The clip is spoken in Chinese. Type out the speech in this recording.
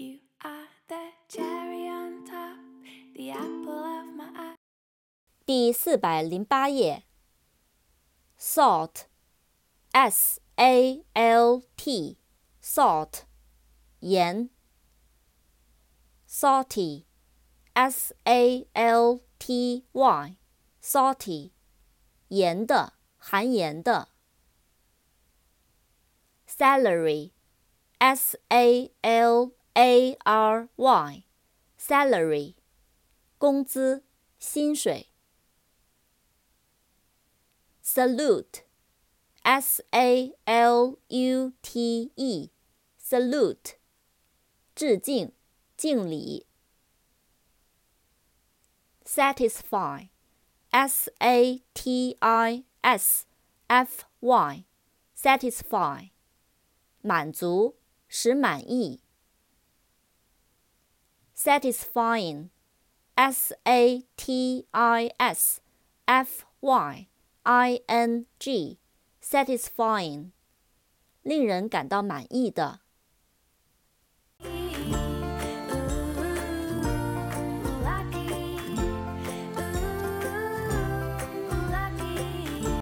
You are the cherry on top, the apple of my eye. 第四百零八页。salt，s a l t，salt，盐。salty，s a l t y，salty，盐的，含盐的。salary，s a l a r y，salary，工资，薪水。salute, s a l u t e, salute，致敬，敬礼。satisfy, s a t i s f y, satisfy，满足，使满意。satisfying, s a t i s f y i n g satisfying，令人感到满意的。